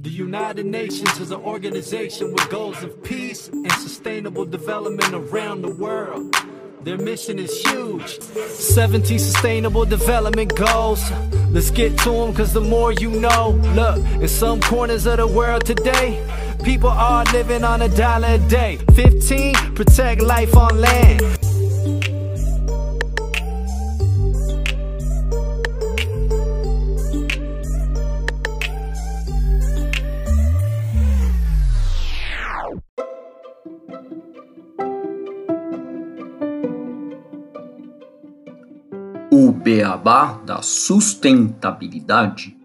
The United Nations is an organization with goals of peace and sustainable development around the world. Their mission is huge. 17 sustainable development goals. Let's get to them cause the more you know. Look, in some corners of the world today, people are living on a dollar a day. 15, protect life on land. Beabá da sustentabilidade.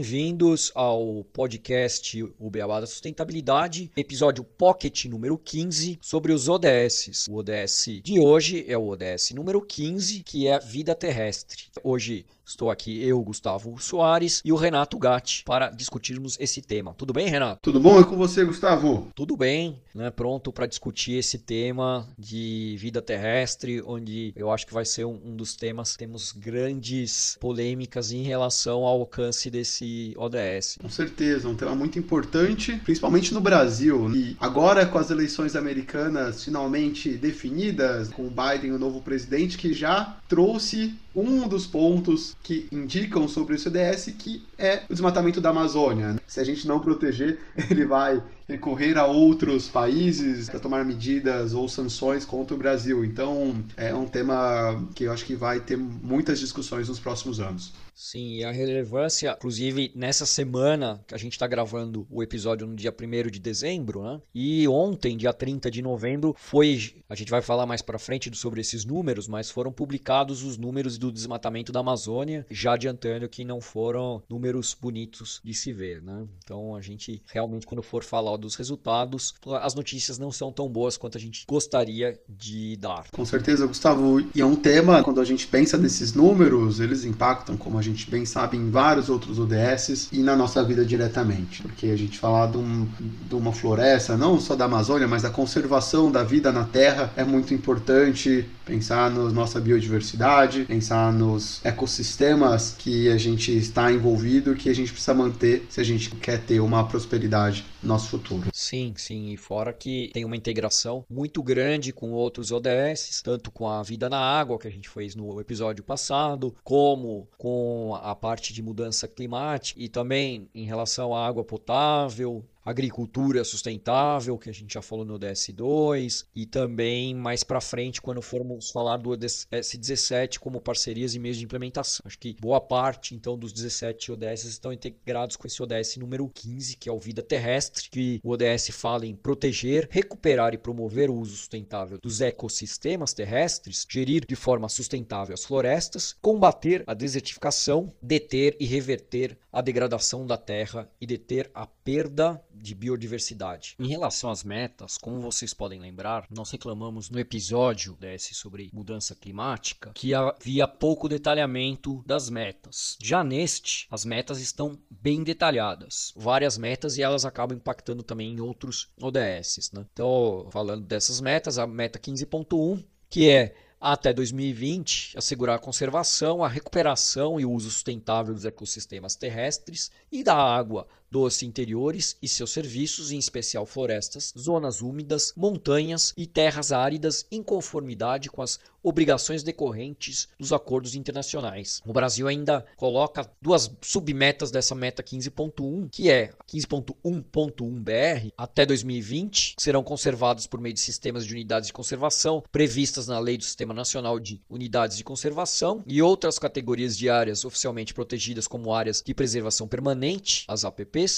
Bem-vindos ao podcast O Beabá da Sustentabilidade, episódio Pocket número 15 sobre os ODS. O ODS de hoje é o ODS número 15, que é Vida Terrestre. Hoje Estou aqui eu, Gustavo Soares, e o Renato Gatti para discutirmos esse tema. Tudo bem, Renato? Tudo bom? É com você, Gustavo? Tudo bem, né? Pronto para discutir esse tema de vida terrestre, onde eu acho que vai ser um, um dos temas. Temos grandes polêmicas em relação ao alcance desse ODS. Com certeza, um tema muito importante, principalmente no Brasil. E agora, com as eleições americanas finalmente definidas, com o Biden, o novo presidente, que já trouxe um dos pontos que indicam sobre o CDS, que é o desmatamento da Amazônia. Se a gente não proteger, ele vai recorrer a outros países para tomar medidas ou sanções contra o Brasil. Então, é um tema que eu acho que vai ter muitas discussões nos próximos anos. Sim, e a relevância, inclusive nessa semana que a gente está gravando o episódio no dia 1 de dezembro, né? E ontem, dia 30 de novembro, foi. A gente vai falar mais para frente sobre esses números, mas foram publicados os números do desmatamento da Amazônia, já adiantando que não foram números bonitos de se ver, né? Então a gente realmente, quando for falar dos resultados, as notícias não são tão boas quanto a gente gostaria de dar. Com certeza, Gustavo. E é um tema, quando a gente pensa nesses números, eles impactam, como a gente bem sabe, em vários outros ODSs e na nossa vida diretamente. Porque a gente falar de, um, de uma floresta, não só da Amazônia, mas da conservação da vida na Terra é muito importante. Pensar na nossa biodiversidade, pensar nos ecossistemas que a gente está envolvido, que a gente precisa manter se a gente quer ter uma prosperidade nosso futuro. Sim, sim, e fora que tem uma integração muito grande com outros ODS, tanto com a vida na água, que a gente fez no episódio passado, como com a parte de mudança climática e também em relação à água potável, agricultura sustentável, que a gente já falou no DS2, e também mais para frente, quando formos falar do ODS17 como parcerias e meios de implementação. Acho que boa parte, então, dos 17 ODS estão integrados com esse ODS número 15, que é o Vida Terrestre, que o ODS fala em proteger, recuperar e promover o uso sustentável dos ecossistemas terrestres, gerir de forma sustentável as florestas, combater a desertificação, deter e reverter a degradação da terra e deter a perda de biodiversidade. Em relação às metas, como vocês podem lembrar, nós reclamamos no episódio desse sobre mudança climática que havia pouco detalhamento das metas. Já neste, as metas estão bem detalhadas, várias metas e elas acabam impactando também em outros ODSs. Né? Então, falando dessas metas, a meta 15.1, que é até 2020, assegurar a conservação, a recuperação e o uso sustentável dos ecossistemas terrestres e da água doce interiores e seus serviços, em especial florestas, zonas úmidas, montanhas e terras áridas, em conformidade com as obrigações decorrentes dos acordos internacionais. O Brasil ainda coloca duas submetas dessa meta 15.1, que é 15.1.1 BR até 2020, que serão conservados por meio de sistemas de unidades de conservação previstas na Lei do Sistema Nacional de Unidades de Conservação e outras categorias de áreas oficialmente protegidas como áreas de preservação permanente, as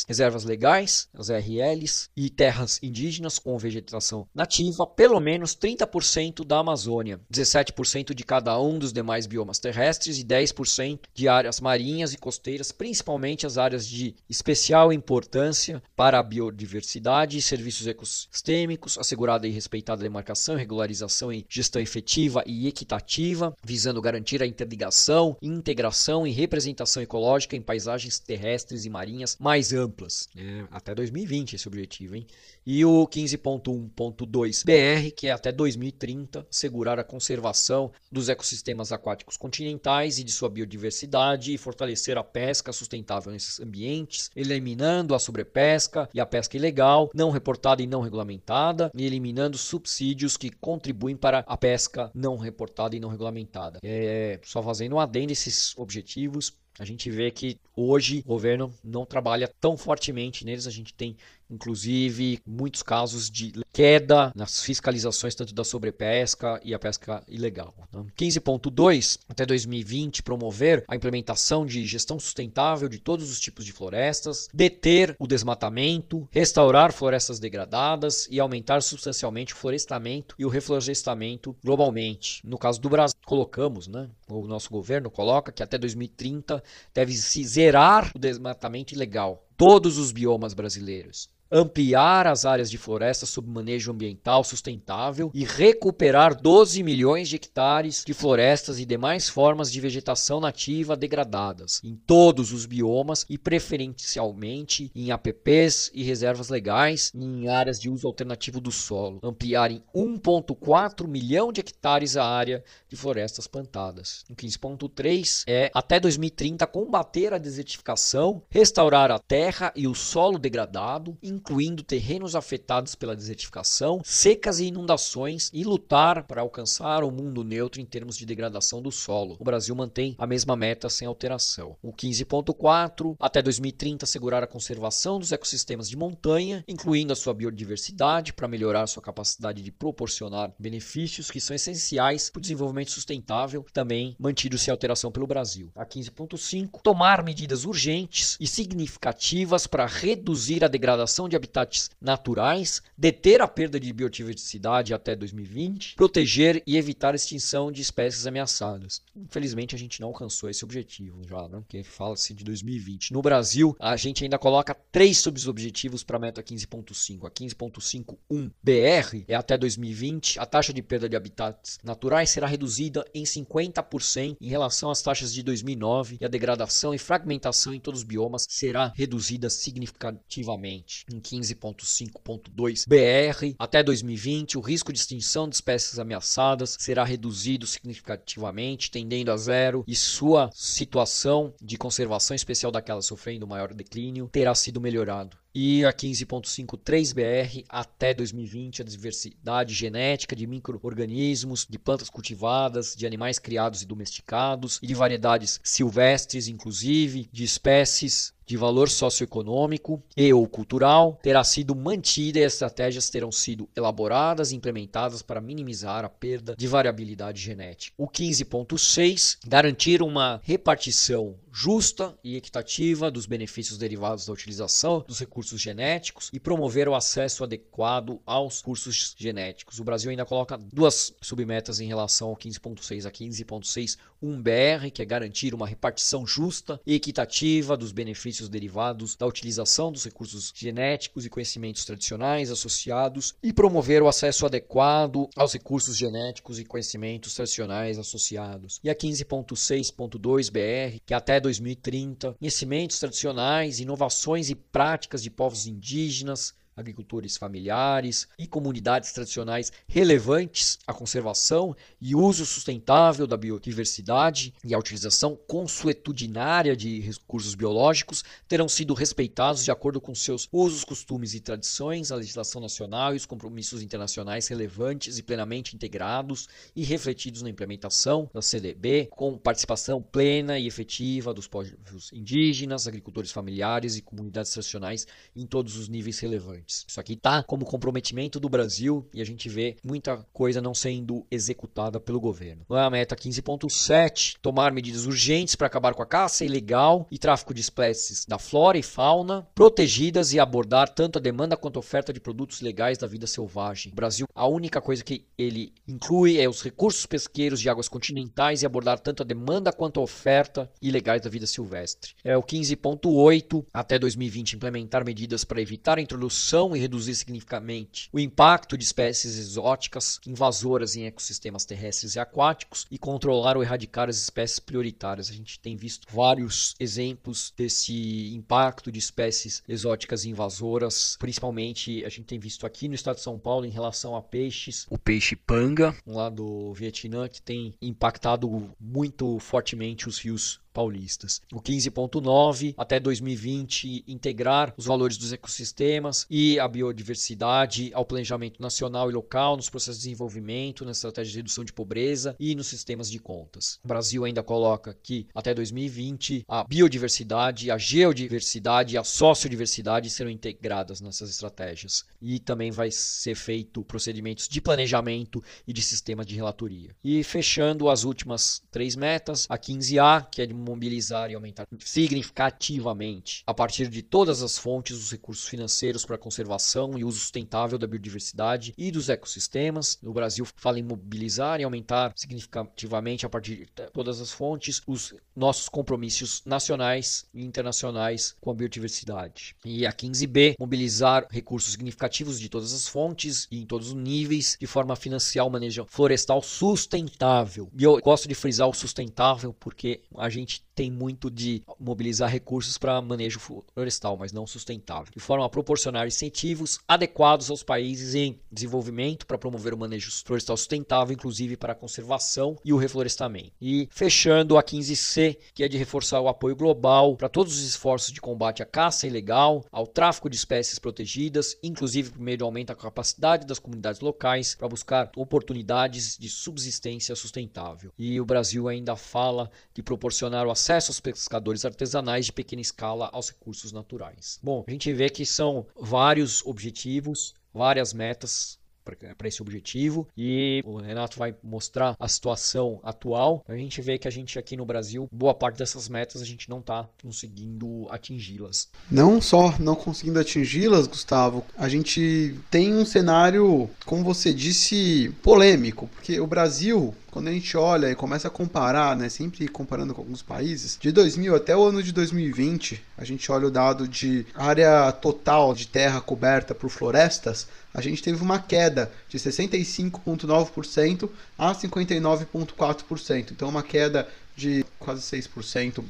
Reservas legais, as RLs e terras indígenas com vegetação nativa, pelo menos 30% da Amazônia, 17% de cada um dos demais biomas terrestres e 10% de áreas marinhas e costeiras, principalmente as áreas de especial importância para a biodiversidade e serviços ecossistêmicos, assegurada e respeitada demarcação, regularização e gestão efetiva e equitativa, visando garantir a interligação, integração e representação ecológica em paisagens terrestres e marinhas mais amplas, né? até 2020 esse objetivo, hein? E o 15.1.2 BR, que é até 2030, segurar a conservação dos ecossistemas aquáticos continentais e de sua biodiversidade e fortalecer a pesca sustentável nesses ambientes, eliminando a sobrepesca e a pesca ilegal, não reportada e não regulamentada, e eliminando subsídios que contribuem para a pesca não reportada e não regulamentada. É, só fazendo um adendo esses objetivos, a gente vê que hoje o governo não trabalha tão fortemente neles. A gente tem inclusive muitos casos de queda nas fiscalizações tanto da sobrepesca e a pesca ilegal. Né? 15.2 até 2020 promover a implementação de gestão sustentável de todos os tipos de florestas, deter o desmatamento, restaurar florestas degradadas e aumentar substancialmente o florestamento e o reflorestamento globalmente. No caso do Brasil, colocamos, né, o nosso governo coloca que até 2030 deve se zerar o desmatamento ilegal todos os biomas brasileiros ampliar as áreas de floresta sob manejo ambiental sustentável e recuperar 12 milhões de hectares de florestas e demais formas de vegetação nativa degradadas em todos os biomas e preferencialmente em APPs e reservas legais e em áreas de uso alternativo do solo, ampliar em 1.4 milhão de hectares a área de florestas plantadas. O 15.3 é até 2030 combater a desertificação, restaurar a terra e o solo degradado, incluindo terrenos afetados pela desertificação, secas e inundações, e lutar para alcançar o mundo neutro em termos de degradação do solo. O Brasil mantém a mesma meta sem alteração. O 15.4, até 2030, assegurar a conservação dos ecossistemas de montanha, incluindo a sua biodiversidade, para melhorar sua capacidade de proporcionar benefícios que são essenciais para o desenvolvimento sustentável, também mantido sem alteração pelo Brasil. A 15.5, tomar medidas urgentes e significativas para reduzir a degradação de habitats naturais, deter a perda de biodiversidade até 2020, proteger e evitar a extinção de espécies ameaçadas. Infelizmente, a gente não alcançou esse objetivo já, né? Que fala-se de 2020. No Brasil, a gente ainda coloca três subobjetivos para a meta 15.5. A 15.51 BR é até 2020, a taxa de perda de habitats naturais será reduzida em 50% em relação às taxas de 2009 e a degradação e fragmentação em todos os biomas será reduzida significativamente. Em 15.5.2 BR. Até 2020, o risco de extinção de espécies ameaçadas será reduzido significativamente, tendendo a zero, e sua situação de conservação especial daquelas sofrendo maior declínio terá sido melhorado e a 15.53 BR até 2020 a diversidade genética de micro-organismos, de plantas cultivadas, de animais criados e domesticados e de variedades silvestres, inclusive de espécies de valor socioeconômico e ou cultural terá sido mantida e estratégias terão sido elaboradas e implementadas para minimizar a perda de variabilidade genética. O 15.6 garantir uma repartição justa e equitativa dos benefícios derivados da utilização dos recursos genéticos e promover o acesso adequado aos recursos genéticos. O Brasil ainda coloca duas submetas em relação ao 15.6 a 15.6 1BR, que é garantir uma repartição justa e equitativa dos benefícios derivados da utilização dos recursos genéticos e conhecimentos tradicionais associados e promover o acesso adequado aos recursos genéticos e conhecimentos tradicionais associados. E a 15.6.2 BR, que até 2030, conhecimentos tradicionais, inovações e práticas de povos indígenas, agricultores familiares e comunidades tradicionais relevantes à conservação e uso sustentável da biodiversidade e à utilização consuetudinária de recursos biológicos terão sido respeitados de acordo com seus usos, costumes e tradições, a legislação nacional e os compromissos internacionais relevantes e plenamente integrados e refletidos na implementação da CDB, com participação plena e efetiva dos povos indígenas, agricultores familiares e comunidades tradicionais em todos os níveis relevantes. Isso aqui tá como comprometimento do Brasil e a gente vê muita coisa não sendo executada pelo governo. É a meta 15.7, tomar medidas urgentes para acabar com a caça ilegal e tráfico de espécies da flora e fauna protegidas e abordar tanto a demanda quanto a oferta de produtos legais da vida selvagem. O Brasil, a única coisa que ele inclui é os recursos pesqueiros de águas continentais e abordar tanto a demanda quanto a oferta ilegais da vida silvestre. É o 15.8 até 2020 implementar medidas para evitar a introdução redução e reduzir significativamente o impacto de espécies exóticas invasoras em ecossistemas terrestres e aquáticos e controlar ou erradicar as espécies prioritárias. A gente tem visto vários exemplos desse impacto de espécies exóticas invasoras, principalmente a gente tem visto aqui no estado de São Paulo em relação a peixes, o peixe panga, lá do Vietnã, que tem impactado muito fortemente os rios paulistas. O 15.9 até 2020 integrar os valores dos ecossistemas e a biodiversidade ao planejamento nacional e local nos processos de desenvolvimento, na estratégia de redução de pobreza e nos sistemas de contas. O Brasil ainda coloca que até 2020 a biodiversidade, a geodiversidade e a sociodiversidade serão integradas nessas estratégias e também vai ser feito procedimentos de planejamento e de sistema de relatoria. E fechando as últimas três metas, a 15A, que é de mobilizar e aumentar significativamente, a partir de todas as fontes, os recursos financeiros para a conservação e uso sustentável da biodiversidade e dos ecossistemas. No Brasil, fala em mobilizar e aumentar significativamente, a partir de todas as fontes, os nossos compromissos nacionais e internacionais com a biodiversidade. E a 15B, mobilizar recursos significativos de todas as fontes e em todos os níveis, de forma financiar o manejo florestal sustentável. E eu gosto de frisar o sustentável porque a gente gente tem muito de mobilizar recursos para manejo florestal, mas não sustentável, de forma a proporcionar incentivos adequados aos países em desenvolvimento para promover o manejo florestal sustentável, inclusive para a conservação e o reflorestamento. E fechando a 15C, que é de reforçar o apoio global para todos os esforços de combate à caça ilegal, ao tráfico de espécies protegidas, inclusive por meio do aumento da capacidade das comunidades locais para buscar oportunidades de subsistência sustentável. E o Brasil ainda fala de proporcionar o acesso aos pescadores artesanais de pequena escala aos recursos naturais. Bom, a gente vê que são vários objetivos, várias metas para esse objetivo e o Renato vai mostrar a situação atual. A gente vê que a gente aqui no Brasil, boa parte dessas metas a gente não está conseguindo atingi-las. Não só não conseguindo atingi-las, Gustavo, a gente tem um cenário, como você disse, polêmico, porque o Brasil quando a gente olha e começa a comparar, né, sempre comparando com alguns países, de 2000 até o ano de 2020, a gente olha o dado de área total de terra coberta por florestas, a gente teve uma queda de 65,9% a 59,4%. Então, uma queda de quase 6%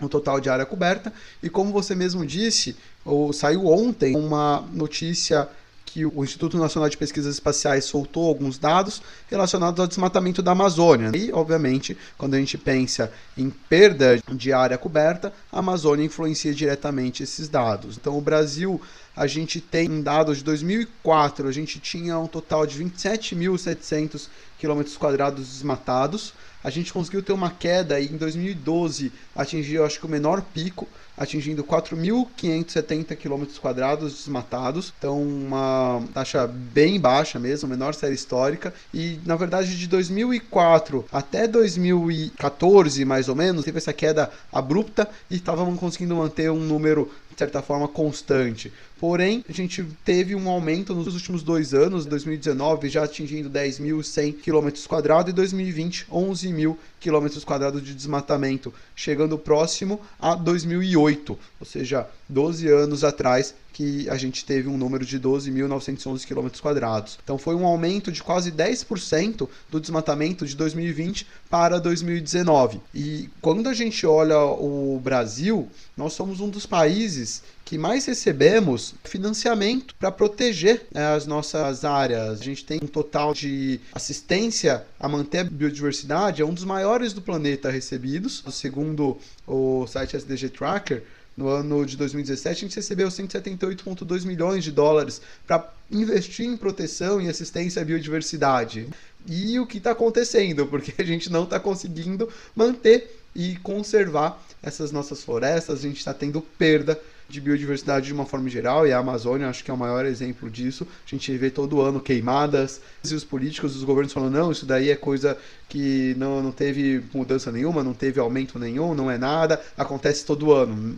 no total de área coberta. E como você mesmo disse, ou saiu ontem uma notícia que o Instituto Nacional de Pesquisas Espaciais soltou alguns dados relacionados ao desmatamento da Amazônia. E, obviamente, quando a gente pensa em perda de área coberta, a Amazônia influencia diretamente esses dados. Então, o Brasil, a gente tem dados de 2004, a gente tinha um total de 27.700 km quadrados desmatados. A gente conseguiu ter uma queda e em 2012 atingiu, acho que o menor pico, atingindo 4.570 km quadrados desmatados, então uma taxa bem baixa mesmo, menor série histórica, e na verdade de 2004 até 2014 mais ou menos, teve essa queda abrupta e estávamos conseguindo manter um número de certa forma constante. Porém, a gente teve um aumento nos últimos dois anos, 2019 já atingindo 10.100 km quadrados e 2020 11.000 km quadrados de desmatamento, chegando próximo a 2008, ou seja, 12 anos atrás que a gente teve um número de 12.911 km quadrados. Então foi um aumento de quase 10% do desmatamento de 2020 para 2019. E quando a gente olha o Brasil, nós somos um dos países que mais recebemos financiamento para proteger né, as nossas áreas. A gente tem um total de assistência a manter a biodiversidade, é um dos maiores do planeta recebidos, segundo o site SDG Tracker. No ano de 2017, a gente recebeu 178,2 milhões de dólares para investir em proteção e assistência à biodiversidade. E o que está acontecendo? Porque a gente não está conseguindo manter e conservar essas nossas florestas, a gente está tendo perda de biodiversidade de uma forma geral, e a Amazônia acho que é o maior exemplo disso. A gente vê todo ano queimadas, e os políticos, os governos falando, não, isso daí é coisa que não, não teve mudança nenhuma, não teve aumento nenhum, não é nada, acontece todo ano.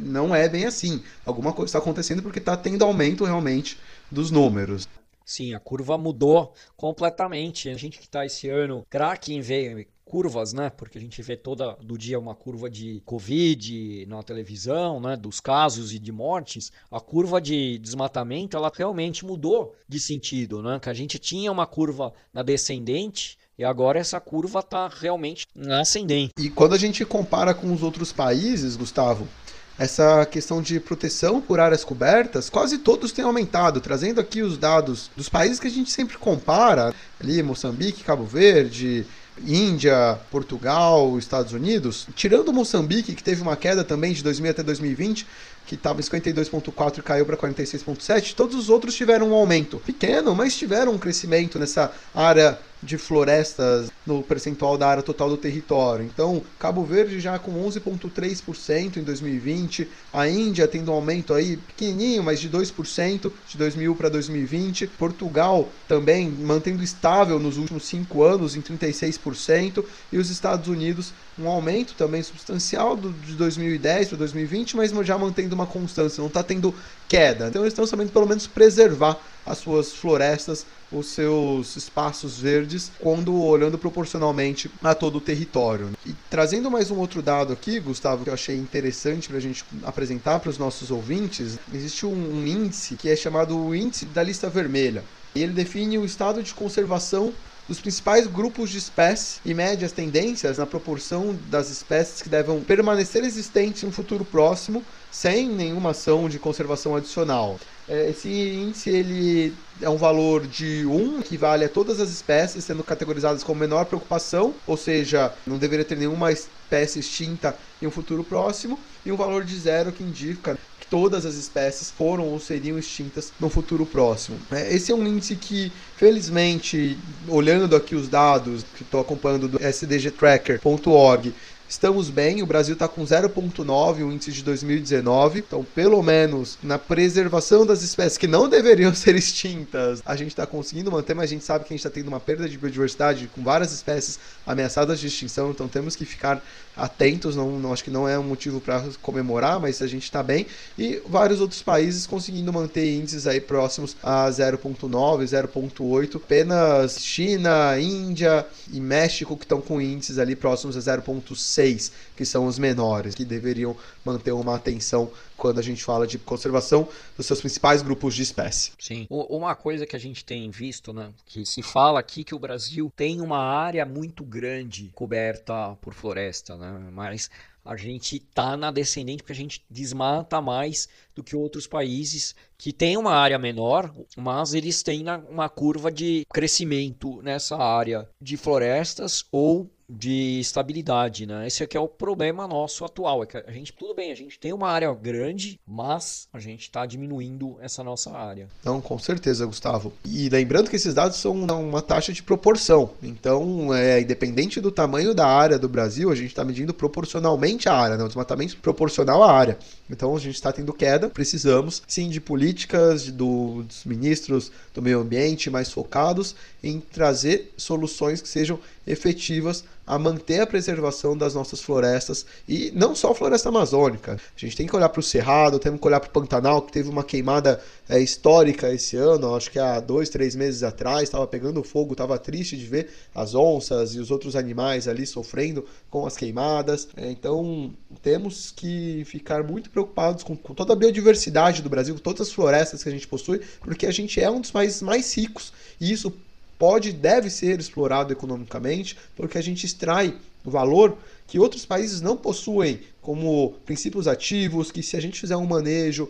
Não é bem assim. Alguma coisa está acontecendo porque está tendo aumento realmente dos números. Sim, a curva mudou completamente. A gente que está esse ano craque em ver curvas, né? Porque a gente vê toda do dia uma curva de Covid na televisão, né? Dos casos e de mortes. A curva de desmatamento, ela realmente mudou de sentido, né? Que a gente tinha uma curva na descendente e agora essa curva está realmente na ascendente. E quando a gente compara com os outros países, Gustavo, essa questão de proteção por áreas cobertas, quase todos têm aumentado, trazendo aqui os dados dos países que a gente sempre compara, ali Moçambique, Cabo Verde, Índia, Portugal, Estados Unidos, tirando Moçambique, que teve uma queda também de 2000 até 2020, que estava em 52,4 e caiu para 46,7, todos os outros tiveram um aumento pequeno, mas tiveram um crescimento nessa área de florestas no percentual da área total do território. Então, Cabo Verde já com 11,3% em 2020, a Índia tendo um aumento aí pequenininho, mas de 2% de 2000 para 2020, Portugal também mantendo estável nos últimos 5 anos em 36%, e os Estados Unidos um aumento também substancial do, de 2010 para 2020, mas já mantendo uma constância, não está tendo queda. Então eles estão sabendo pelo menos preservar as suas florestas, os seus espaços verdes, quando olhando proporcionalmente a todo o território. E trazendo mais um outro dado aqui, Gustavo, que eu achei interessante para a gente apresentar para os nossos ouvintes, existe um, índice que é chamado o índice da lista vermelha. E ele define o estado de conservação dos principais grupos de espécies e médias tendências na proporção das espécies que devem permanecer existentes um futuro próximo sem nenhuma ação de conservação adicional. É, esse índice ele é um valor de 1, que vale a todas as espécies, sendo categorizadas como menor preocupação, ou seja, não deveria ter nenhuma espécie extinta em um futuro próximo, e um valor de zero que indica que todas as espécies foram ou seriam extintas no futuro próximo. É, esse é um índice que, felizmente, olhando aqui os dados que estou acompanhando do sdgtracker.org, Estamos bem, o Brasil está com 0,9 o índice de 2019, então pelo menos na preservação das espécies que não deveriam ser extintas, a gente está conseguindo manter, mas a gente sabe que a gente está tendo uma perda de biodiversidade com várias espécies ameaçadas de extinção, então temos que ficar atentos, não, não acho que não é um motivo para comemorar, mas a gente está bem, e vários outros países conseguindo manter índices aí próximos a 0,9, 0,8, apenas China, Índia e México que estão com índices ali próximos a 0,6 seis, que são os menores, que deveriam manter uma atenção quando a gente fala de conservação dos seus principais grupos de espécie. Sim. Uma coisa que a gente tem visto, né, que se fala aqui que o Brasil tem uma área muito grande coberta por floresta, né, mas a gente tá na descendente porque a gente desmata mais do que outros países que têm uma área menor, mas eles têm uma curva de crescimento nessa área de florestas ou de estabilidade, né? Esse aqui é o problema nosso atual, é que a gente tudo bem, a gente tem uma área grande, mas a gente está diminuindo essa nossa área. Não, com certeza, Gustavo. E lembrando que esses dados são uma taxa de proporção. Então, é independente do tamanho da área do Brasil, a gente está medindo proporcionalmente a área, né? O desmatamento proporcional à área. Então, a gente está tendo queda. Precisamos, sim, de políticas do, dos ministros do meio ambiente mais focados em trazer soluções que sejam efetivas a manter a preservação das nossas florestas e não só a floresta amazônica. A gente tem que olhar para o Cerrado, temos que olhar para o Pantanal, que teve uma queimada é, histórica esse ano, acho que há dois, três meses atrás, estava pegando fogo, estava triste de ver as onças e os outros animais ali sofrendo com as queimadas. É, então temos que ficar muito preocupados com, com toda a biodiversidade do Brasil, com todas as florestas que a gente possui, porque a gente é um dos países mais ricos e isso pode e deve ser explorado economicamente, porque a gente extrai o valor que outros países não possuem, como princípios ativos, que se a gente fizer um manejo,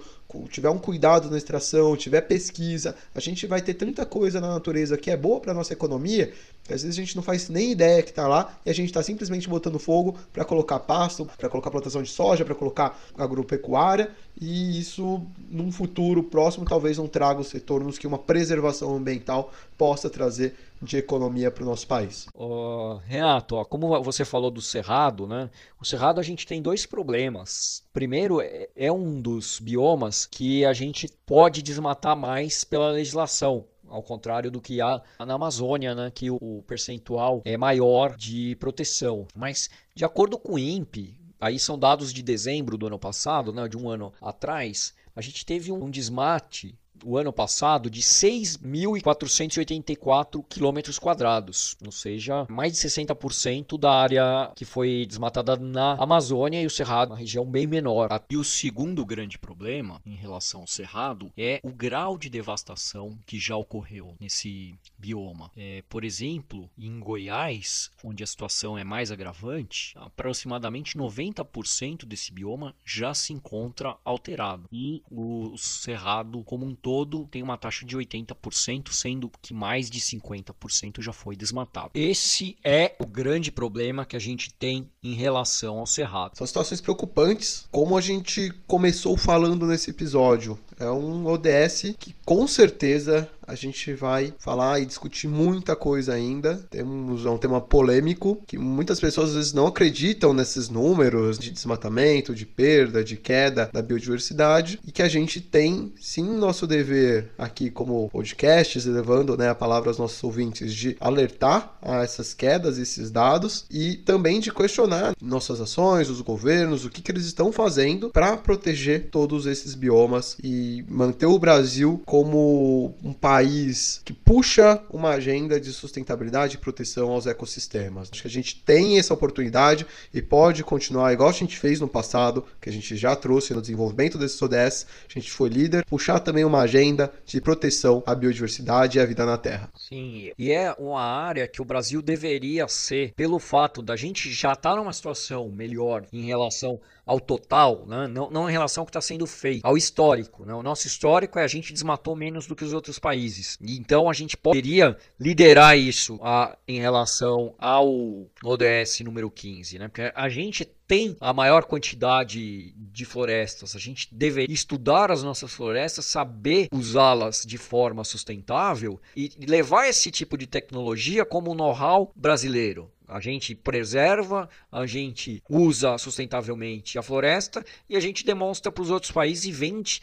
tiver um cuidado na extração, tiver pesquisa, a gente vai ter tanta coisa na natureza que é boa para nossa economia, às vezes a gente não faz nem ideia que está lá e a gente está simplesmente botando fogo para colocar pasto, para colocar plantação de soja, para colocar agropecuária e isso num futuro próximo talvez não traga os retornos que uma preservação ambiental possa trazer de economia para o nosso país. Oh, Renato, ó, como você falou do cerrado, né? O cerrado a gente tem dois problemas. Primeiro, é, é um dos biomas que a gente pode desmatar mais pela legislação ao contrário do que há na Amazônia, né, que o percentual é maior de proteção. Mas, de acordo com o INPE, aí são dados de dezembro do ano passado, né, de um ano atrás, a gente teve um desmate o ano passado de 6.484 quilômetros quadrados, ou seja, mais de 60% da área que foi desmatada na Amazônia e o Cerrado, uma região bem menor. E o segundo grande problema em relação ao Cerrado é o grau de devastação que já ocorreu nesse bioma. É, por exemplo, em Goiás, onde a situação é mais agravante, aproximadamente 90% desse bioma já se encontra alterado. E o Cerrado como um todo tem uma taxa de 80%, sendo que mais de 50% já foi desmatado. Esse é o grande problema que a gente tem em relação ao Cerrado. São situações preocupantes, como a gente começou falando nesse episódio. É um ODS que com certeza a gente vai falar e discutir muita coisa ainda. Temos é um tema polêmico que muitas pessoas às vezes não acreditam nesses números de desmatamento, de perda, de queda da biodiversidade e que a gente tem sim nosso dever aqui como podcasts, levando né, a palavra aos nossos ouvintes de alertar a essas quedas, esses dados e também de questionar nossas ações, os governos, o que, que eles estão fazendo para proteger todos esses biomas e manter o Brasil como um país que puxa uma agenda de sustentabilidade e proteção aos ecossistemas. Acho que a gente tem essa oportunidade e pode continuar igual a gente fez no passado, que a gente já trouxe no desenvolvimento desses ODS, a gente foi líder, puxar também uma agenda de proteção à biodiversidade e à vida na Terra. Sim, e é uma área que o Brasil deveria ser, pelo fato da gente já estar tá numa situação melhor em relação ao total, né? não, não em relação ao que está sendo feito, ao histórico. Né? O nosso histórico é a gente desmatou menos do que os outros países. Então a gente poderia liderar isso a, em relação ao ODS número 15, né? porque a gente tem a maior quantidade de florestas. A gente deveria estudar as nossas florestas, saber usá-las de forma sustentável e levar esse tipo de tecnologia como know-how brasileiro. A gente preserva, a gente usa sustentavelmente a floresta e a gente demonstra para os outros países e vende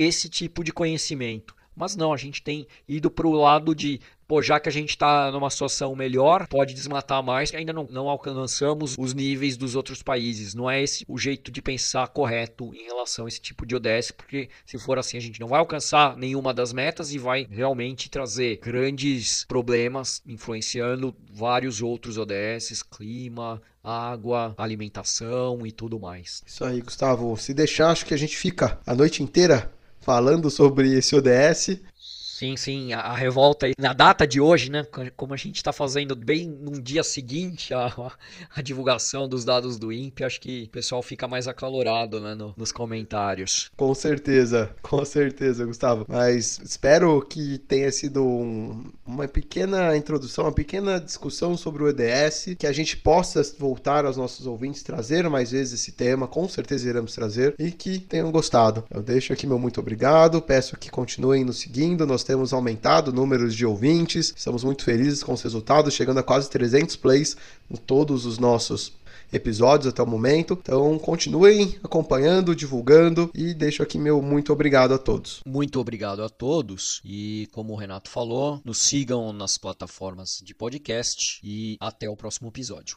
esse tipo de conhecimento. Mas não, a gente tem ido para o lado de pô, já que a gente está numa situação melhor, pode desmatar mais, ainda não, não alcançamos os níveis dos outros países. Não é esse o jeito de pensar correto em relação a esse tipo de ODS, porque se for assim, a gente não vai alcançar nenhuma das metas e vai realmente trazer grandes problemas, influenciando vários outros ODS, clima, água, alimentação e tudo mais. Isso aí, Gustavo. Se deixar, acho que a gente fica a noite inteira falando sobre esse ODS. Sim, sim, a, a, revolta na data de hoje, né? Como a gente está fazendo bem num dia seguinte a, a, divulgação dos dados do INPE, acho que o pessoal fica mais acalorado né, no, nos comentários. Com certeza, com certeza, Gustavo. Mas espero que tenha sido um, uma pequena introdução, uma pequena discussão sobre o EDS, que a gente possa voltar aos nossos ouvintes, trazer mais vezes esse tema, com certeza iremos trazer, e que tenham gostado. Eu deixo aqui meu muito obrigado, peço que continuem nos seguindo, nós temos aumentado números de ouvintes, estamos muito felizes com os resultados, chegando a quase 300 plays em todos os nossos episódios até o momento. Então continuem acompanhando, divulgando e deixo aqui meu muito obrigado a todos. Muito obrigado a todos e como o Renato falou, nos sigam nas plataformas de podcast e até o próximo episódio.